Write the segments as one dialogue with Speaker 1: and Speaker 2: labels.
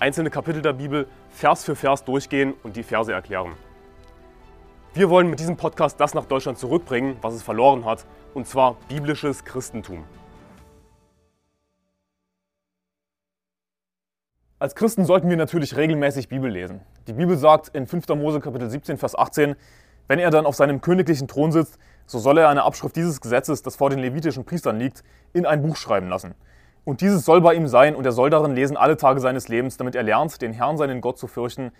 Speaker 1: einzelne Kapitel der Bibel Vers für Vers durchgehen und die Verse erklären. Wir wollen mit diesem Podcast das nach Deutschland zurückbringen, was es verloren hat, und zwar biblisches Christentum. Als Christen sollten wir natürlich regelmäßig Bibel lesen. Die Bibel sagt in 5. Mose Kapitel 17, Vers 18, wenn er dann auf seinem königlichen Thron sitzt, so soll er eine Abschrift dieses Gesetzes, das vor den levitischen Priestern liegt, in ein Buch schreiben lassen. Und dieses soll bei ihm sein, und er soll darin lesen alle Tage seines Lebens, damit er lernt, den Herrn, seinen Gott zu fürchten,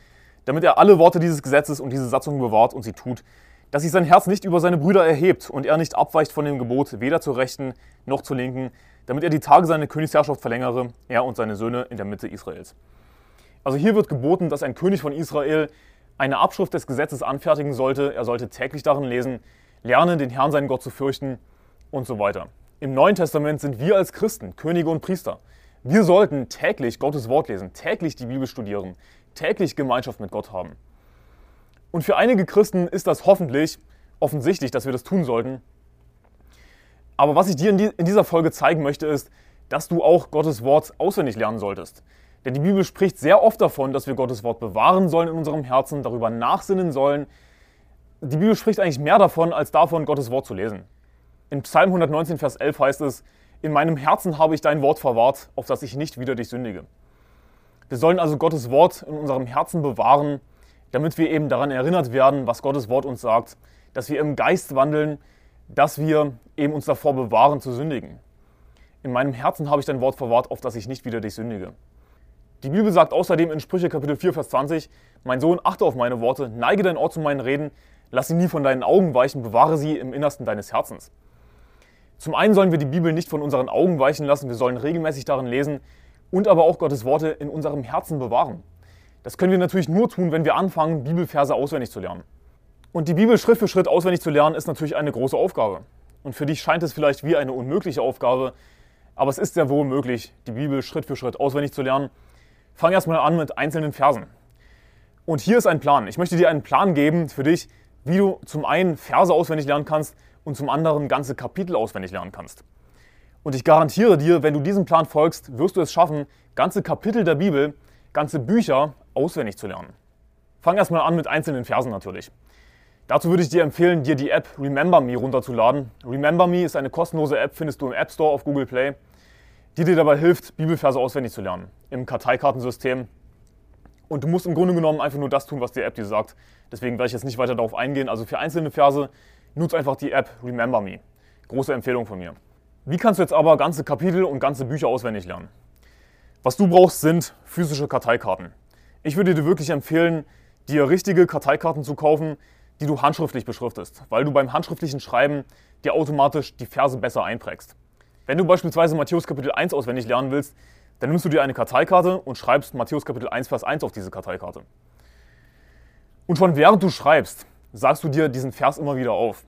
Speaker 1: damit er alle Worte dieses Gesetzes und diese Satzung bewahrt und sie tut, dass sich sein Herz nicht über seine Brüder erhebt und er nicht abweicht von dem Gebot, weder zur Rechten noch zur Linken, damit er die Tage seiner Königsherrschaft verlängere, er und seine Söhne in der Mitte Israels. Also hier wird geboten, dass ein König von Israel eine Abschrift des Gesetzes anfertigen sollte, er sollte täglich darin lesen, lernen, den Herrn, seinen Gott zu fürchten und so weiter. Im Neuen Testament sind wir als Christen Könige und Priester. Wir sollten täglich Gottes Wort lesen, täglich die Bibel studieren, täglich Gemeinschaft mit Gott haben. Und für einige Christen ist das hoffentlich offensichtlich, dass wir das tun sollten. Aber was ich dir in dieser Folge zeigen möchte, ist, dass du auch Gottes Wort auswendig lernen solltest. Denn die Bibel spricht sehr oft davon, dass wir Gottes Wort bewahren sollen in unserem Herzen, darüber nachsinnen sollen. Die Bibel spricht eigentlich mehr davon, als davon, Gottes Wort zu lesen. In Psalm 119, Vers 11 heißt es, in meinem Herzen habe ich dein Wort verwahrt, auf das ich nicht wieder dich sündige. Wir sollen also Gottes Wort in unserem Herzen bewahren, damit wir eben daran erinnert werden, was Gottes Wort uns sagt, dass wir im Geist wandeln, dass wir eben uns davor bewahren zu sündigen. In meinem Herzen habe ich dein Wort verwahrt, auf das ich nicht wieder dich sündige. Die Bibel sagt außerdem in Sprüche Kapitel 4, Vers 20, Mein Sohn, achte auf meine Worte, neige dein Ohr zu meinen Reden, lass sie nie von deinen Augen weichen, bewahre sie im Innersten deines Herzens. Zum einen sollen wir die Bibel nicht von unseren Augen weichen lassen, wir sollen regelmäßig darin lesen und aber auch Gottes Worte in unserem Herzen bewahren. Das können wir natürlich nur tun, wenn wir anfangen, Bibelverse auswendig zu lernen. Und die Bibel Schritt für Schritt auswendig zu lernen, ist natürlich eine große Aufgabe. Und für dich scheint es vielleicht wie eine unmögliche Aufgabe, aber es ist sehr wohl möglich, die Bibel Schritt für Schritt auswendig zu lernen. Fang erstmal an mit einzelnen Versen. Und hier ist ein Plan. Ich möchte dir einen Plan geben für dich, wie du zum einen Verse auswendig lernen kannst und zum anderen ganze Kapitel auswendig lernen kannst. Und ich garantiere dir, wenn du diesem Plan folgst, wirst du es schaffen, ganze Kapitel der Bibel, ganze Bücher auswendig zu lernen. Fang erstmal an mit einzelnen Versen natürlich. Dazu würde ich dir empfehlen, dir die App Remember Me runterzuladen. Remember Me ist eine kostenlose App, findest du im App Store auf Google Play, die dir dabei hilft, Bibelverse auswendig zu lernen. Im Karteikartensystem. Und du musst im Grunde genommen einfach nur das tun, was die App dir sagt. Deswegen werde ich jetzt nicht weiter darauf eingehen. Also für einzelne Verse nutze einfach die App Remember Me. Große Empfehlung von mir. Wie kannst du jetzt aber ganze Kapitel und ganze Bücher auswendig lernen? Was du brauchst, sind physische Karteikarten. Ich würde dir wirklich empfehlen, dir richtige Karteikarten zu kaufen, die du handschriftlich beschriftest, weil du beim handschriftlichen Schreiben dir automatisch die Verse besser einprägst. Wenn du beispielsweise Matthäus Kapitel 1 auswendig lernen willst, dann nimmst du dir eine Karteikarte und schreibst Matthäus Kapitel 1, Vers 1 auf diese Karteikarte. Und schon während du schreibst, sagst du dir diesen Vers immer wieder auf.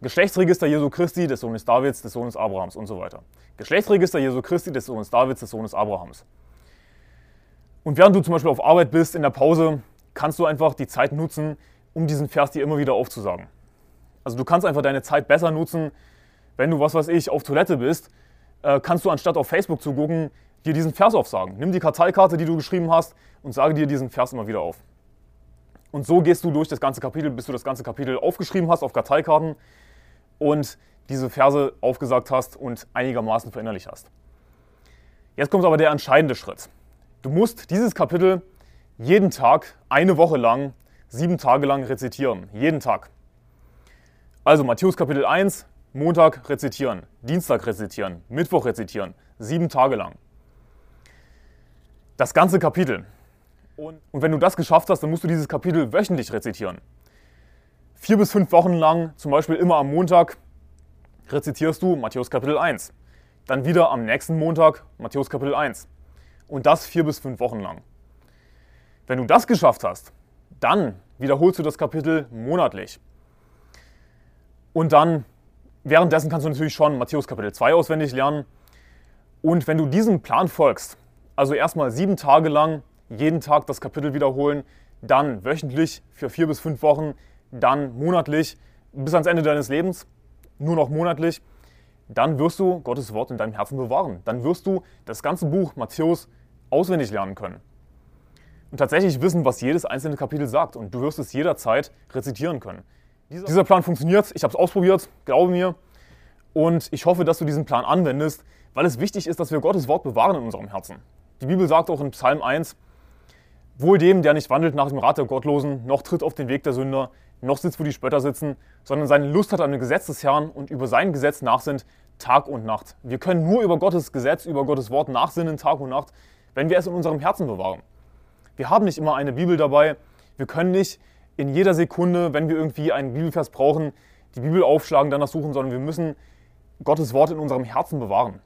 Speaker 1: Geschlechtsregister Jesu Christi, des Sohnes Davids, des Sohnes Abrahams und so weiter. Geschlechtsregister Jesu Christi, des Sohnes Davids, des Sohnes Abrahams. Und während du zum Beispiel auf Arbeit bist, in der Pause, kannst du einfach die Zeit nutzen, um diesen Vers dir immer wieder aufzusagen. Also du kannst einfach deine Zeit besser nutzen, wenn du, was weiß ich, auf Toilette bist, äh, kannst du anstatt auf Facebook zu gucken, dir diesen Vers aufsagen. Nimm die Karteikarte, die du geschrieben hast, und sage dir diesen Vers immer wieder auf. Und so gehst du durch das ganze Kapitel, bis du das ganze Kapitel aufgeschrieben hast auf Karteikarten und diese Verse aufgesagt hast und einigermaßen verinnerlicht hast. Jetzt kommt aber der entscheidende Schritt. Du musst dieses Kapitel jeden Tag, eine Woche lang, sieben Tage lang rezitieren. Jeden Tag. Also Matthäus Kapitel 1, Montag rezitieren, Dienstag rezitieren, Mittwoch rezitieren, sieben Tage lang. Das ganze Kapitel. Und, wenn du das geschafft hast, dann musst du dieses Kapitel wöchentlich rezitieren. Vier bis fünf Wochen lang, zum Beispiel immer am Montag, rezitierst du Matthäus Kapitel 1. Dann wieder am nächsten Montag Matthäus Kapitel 1. Und das vier bis fünf Wochen lang. Wenn du das geschafft hast, dann wiederholst du das Kapitel monatlich. Und dann, währenddessen kannst du natürlich schon Matthäus Kapitel 2 auswendig lernen. Und wenn du diesem Plan folgst, also erstmal sieben Tage lang jeden Tag das Kapitel wiederholen, dann wöchentlich für vier bis fünf Wochen, dann monatlich bis ans Ende deines Lebens, nur noch monatlich, dann wirst du Gottes Wort in deinem Herzen bewahren. Dann wirst du das ganze Buch Matthäus auswendig lernen können. Und tatsächlich wissen, was jedes einzelne Kapitel sagt. Und du wirst es jederzeit rezitieren können. Dieser, Dieser Plan funktioniert. Ich habe es ausprobiert, glaube mir. Und ich hoffe, dass du diesen Plan anwendest, weil es wichtig ist, dass wir Gottes Wort bewahren in unserem Herzen. Die Bibel sagt auch in Psalm 1, Wohl dem, der nicht wandelt nach dem Rat der Gottlosen, noch tritt auf den Weg der Sünder, noch sitzt, wo die Spötter sitzen, sondern seine Lust hat an dem Gesetz des Herrn und über sein Gesetz nachsinnt Tag und Nacht. Wir können nur über Gottes Gesetz, über Gottes Wort nachsinnen Tag und Nacht, wenn wir es in unserem Herzen bewahren. Wir haben nicht immer eine Bibel dabei. Wir können nicht in jeder Sekunde, wenn wir irgendwie einen Bibelvers brauchen, die Bibel aufschlagen, danach suchen, sondern wir müssen Gottes Wort in unserem Herzen bewahren.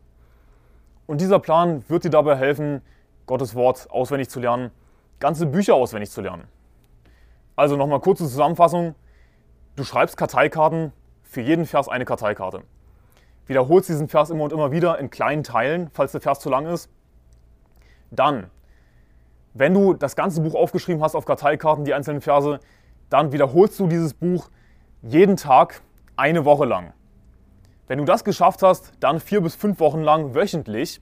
Speaker 1: Und dieser Plan wird dir dabei helfen, Gottes Wort auswendig zu lernen, ganze Bücher auswendig zu lernen. Also nochmal kurze Zusammenfassung. Du schreibst Karteikarten, für jeden Vers eine Karteikarte. Wiederholst diesen Vers immer und immer wieder in kleinen Teilen, falls der Vers zu lang ist. Dann, wenn du das ganze Buch aufgeschrieben hast auf Karteikarten, die einzelnen Verse, dann wiederholst du dieses Buch jeden Tag eine Woche lang. Wenn du das geschafft hast, dann vier bis fünf Wochen lang wöchentlich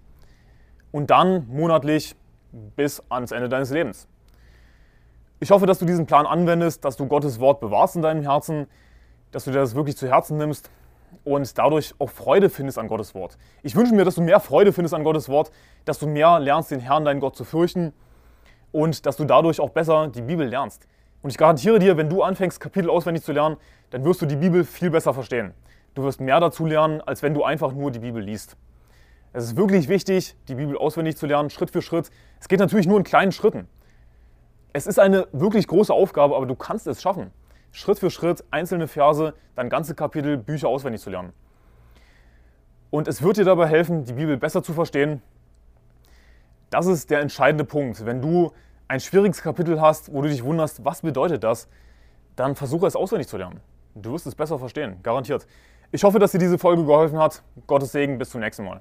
Speaker 1: und dann monatlich bis ans Ende deines Lebens. Ich hoffe, dass du diesen Plan anwendest, dass du Gottes Wort bewahrst in deinem Herzen, dass du dir das wirklich zu Herzen nimmst und dadurch auch Freude findest an Gottes Wort. Ich wünsche mir, dass du mehr Freude findest an Gottes Wort, dass du mehr lernst, den Herrn, deinen Gott zu fürchten und dass du dadurch auch besser die Bibel lernst. Und ich garantiere dir, wenn du anfängst, Kapitel auswendig zu lernen, dann wirst du die Bibel viel besser verstehen. Du wirst mehr dazu lernen, als wenn du einfach nur die Bibel liest. Es ist wirklich wichtig, die Bibel auswendig zu lernen, Schritt für Schritt. Es geht natürlich nur in kleinen Schritten. Es ist eine wirklich große Aufgabe, aber du kannst es schaffen. Schritt für Schritt, einzelne Verse, dann ganze Kapitel, Bücher auswendig zu lernen. Und es wird dir dabei helfen, die Bibel besser zu verstehen. Das ist der entscheidende Punkt. Wenn du ein schwieriges Kapitel hast, wo du dich wunderst, was bedeutet das, dann versuche es auswendig zu lernen. Du wirst es besser verstehen, garantiert. Ich hoffe, dass dir diese Folge geholfen hat. Gottes Segen, bis zum nächsten Mal.